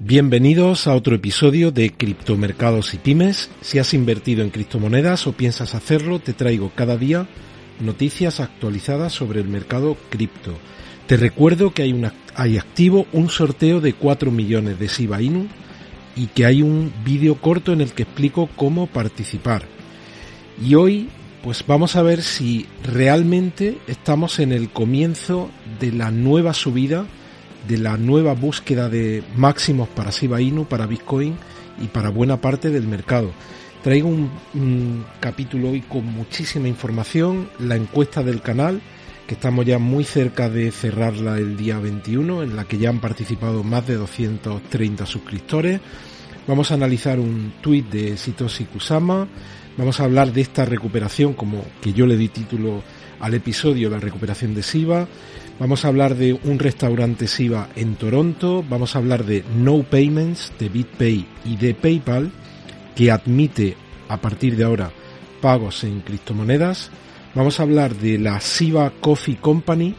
Bienvenidos a otro episodio de Criptomercados y Pymes. Si has invertido en criptomonedas o piensas hacerlo, te traigo cada día noticias actualizadas sobre el mercado cripto. Te recuerdo que hay, una, hay activo un sorteo de 4 millones de Shiba Inu y que hay un vídeo corto en el que explico cómo participar. Y hoy pues vamos a ver si realmente estamos en el comienzo de la nueva subida de la nueva búsqueda de máximos para Shiba Inu, para Bitcoin y para buena parte del mercado. Traigo un, capítulo hoy con muchísima información, la encuesta del canal, que estamos ya muy cerca de cerrarla el día 21, en la que ya han participado más de 230 suscriptores. Vamos a analizar un tuit de Sitoshi Kusama, vamos a hablar de esta recuperación, como que yo le di título al episodio, la recuperación de SIBA. Vamos a hablar de un restaurante SIBA en Toronto, vamos a hablar de No Payments, de BitPay y de PayPal, que admite a partir de ahora pagos en criptomonedas. Vamos a hablar de la SIBA Coffee Company,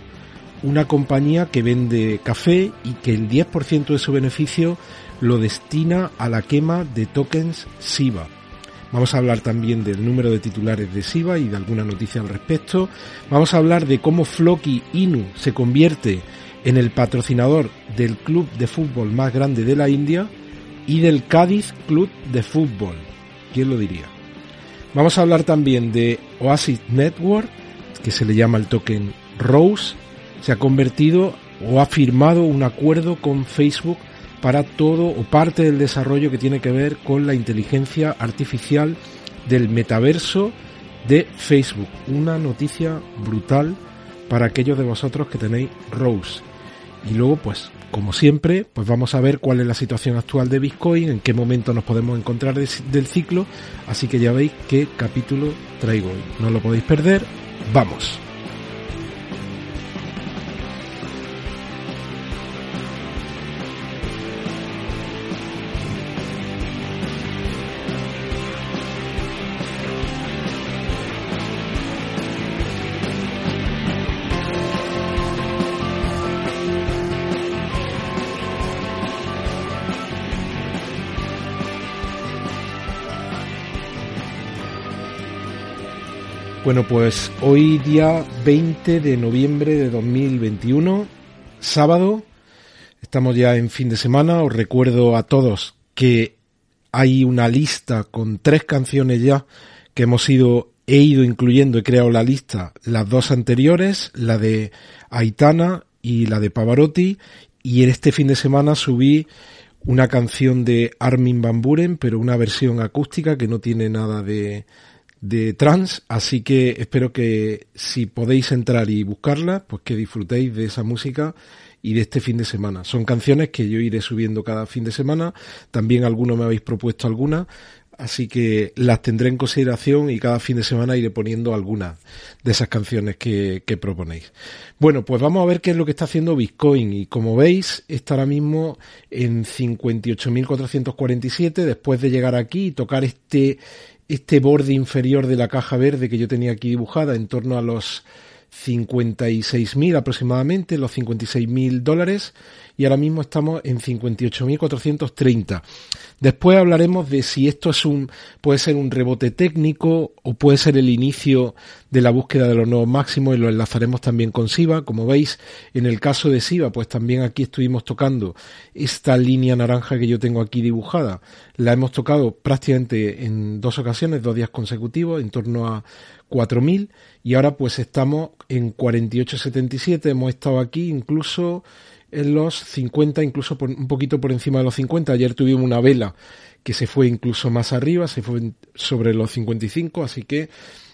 una compañía que vende café y que el 10% de su beneficio lo destina a la quema de tokens SIBA. Vamos a hablar también del número de titulares de SIBA y de alguna noticia al respecto. Vamos a hablar de cómo Floki Inu se convierte en el patrocinador del club de fútbol más grande de la India y del Cádiz Club de Fútbol. ¿Quién lo diría? Vamos a hablar también de Oasis Network, que se le llama el token Rose. Se ha convertido o ha firmado un acuerdo con Facebook para todo o parte del desarrollo que tiene que ver con la inteligencia artificial del metaverso de Facebook. Una noticia brutal para aquellos de vosotros que tenéis Rose. Y luego, pues, como siempre, pues vamos a ver cuál es la situación actual de Bitcoin, en qué momento nos podemos encontrar del ciclo. Así que ya veis qué capítulo traigo hoy. No lo podéis perder. Vamos. Bueno, pues hoy día 20 de noviembre de 2021, sábado, estamos ya en fin de semana, os recuerdo a todos que hay una lista con tres canciones ya que hemos ido, he ido incluyendo, he creado la lista, las dos anteriores, la de Aitana y la de Pavarotti, y en este fin de semana subí una canción de Armin Van Buren, pero una versión acústica que no tiene nada de, de trans, así que espero que si podéis entrar y buscarla, pues que disfrutéis de esa música y de este fin de semana. Son canciones que yo iré subiendo cada fin de semana, también algunos me habéis propuesto algunas, así que las tendré en consideración y cada fin de semana iré poniendo algunas de esas canciones que, que proponéis. Bueno, pues vamos a ver qué es lo que está haciendo Bitcoin y como veis está ahora mismo en 58.447 después de llegar aquí y tocar este este borde inferior de la caja verde que yo tenía aquí dibujada en torno a los 56.000 aproximadamente, los 56.000 dólares y ahora mismo estamos en 58.430. Después hablaremos de si esto es un, puede ser un rebote técnico o puede ser el inicio de la búsqueda de los nuevos máximos y lo enlazaremos también con SIVA. Como veis, en el caso de SIVA, pues también aquí estuvimos tocando esta línea naranja que yo tengo aquí dibujada. La hemos tocado prácticamente en dos ocasiones, dos días consecutivos, en torno a 4.000 y ahora pues estamos en 48.77, hemos estado aquí incluso en los 50, incluso un poquito por encima de los 50. Ayer tuvimos una vela que se fue incluso más arriba, se fue sobre los 55, así que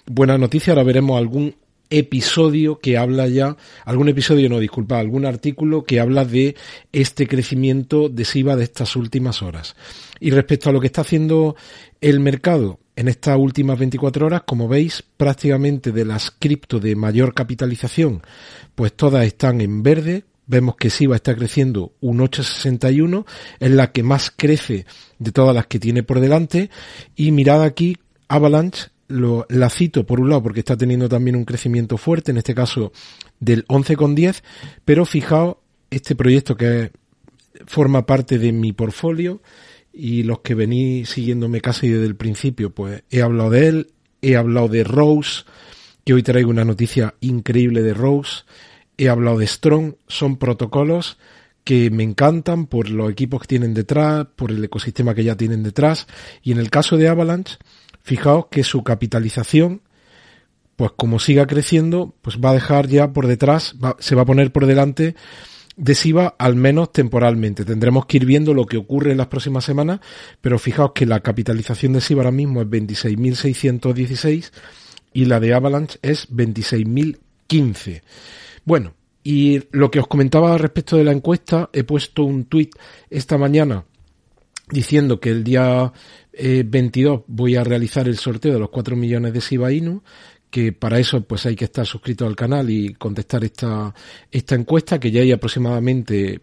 buena noticia. Ahora veremos algún episodio que habla ya, algún episodio no, disculpa, algún artículo que habla de este crecimiento de SIVA de estas últimas horas. Y respecto a lo que está haciendo el mercado en estas últimas 24 horas, como veis, prácticamente de las cripto de mayor capitalización, pues todas están en verde. Vemos que SIVA está creciendo un 8,61, es la que más crece de todas las que tiene por delante. Y mirad aquí, Avalanche lo, la cito por un lado porque está teniendo también un crecimiento fuerte, en este caso del 11,10, pero fijaos este proyecto que forma parte de mi portfolio y los que venís siguiéndome casi desde el principio, pues he hablado de él, he hablado de Rose, que hoy traigo una noticia increíble de Rose, he hablado de Strong, son protocolos que me encantan por los equipos que tienen detrás, por el ecosistema que ya tienen detrás, y en el caso de Avalanche, fijaos que su capitalización, pues como siga creciendo, pues va a dejar ya por detrás, se va a poner por delante de SIVA al menos temporalmente. Tendremos que ir viendo lo que ocurre en las próximas semanas, pero fijaos que la capitalización de SIVA ahora mismo es 26.616 y la de Avalanche es 26.015. Bueno, y lo que os comentaba respecto de la encuesta, he puesto un tuit esta mañana diciendo que el día 22 eh, voy a realizar el sorteo de los 4 millones de Shiba Inu, que para eso pues hay que estar suscrito al canal y contestar esta, esta encuesta, que ya hay aproximadamente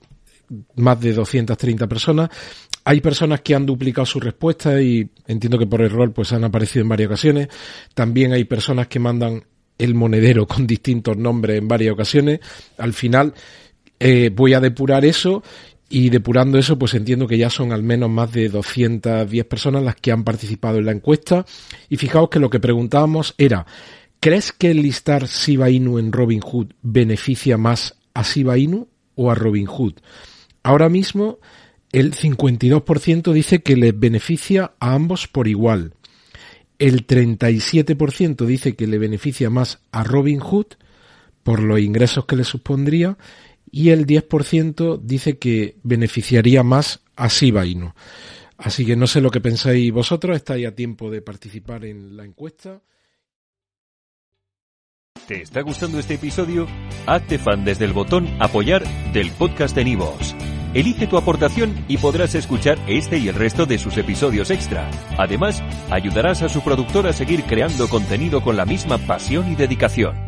más de 230 personas. Hay personas que han duplicado su respuesta y entiendo que por error pues han aparecido en varias ocasiones. También hay personas que mandan el monedero con distintos nombres en varias ocasiones. Al final eh, voy a depurar eso y depurando eso, pues entiendo que ya son al menos más de 210 personas las que han participado en la encuesta. Y fijaos que lo que preguntábamos era, ¿crees que el listar Shiba Inu en Robinhood beneficia más a Shiba Inu o a Robinhood? Ahora mismo el 52% dice que les beneficia a ambos por igual. El 37% dice que le beneficia más a Robinhood por los ingresos que le supondría y el 10% dice que beneficiaría más a Shiba Inu. Así que no sé lo que pensáis vosotros, estáis a tiempo de participar en la encuesta. ¿Te está gustando este episodio? Hazte fan desde el botón apoyar del podcast de Nivos. Elige tu aportación y podrás escuchar este y el resto de sus episodios extra. Además, ayudarás a su productor a seguir creando contenido con la misma pasión y dedicación.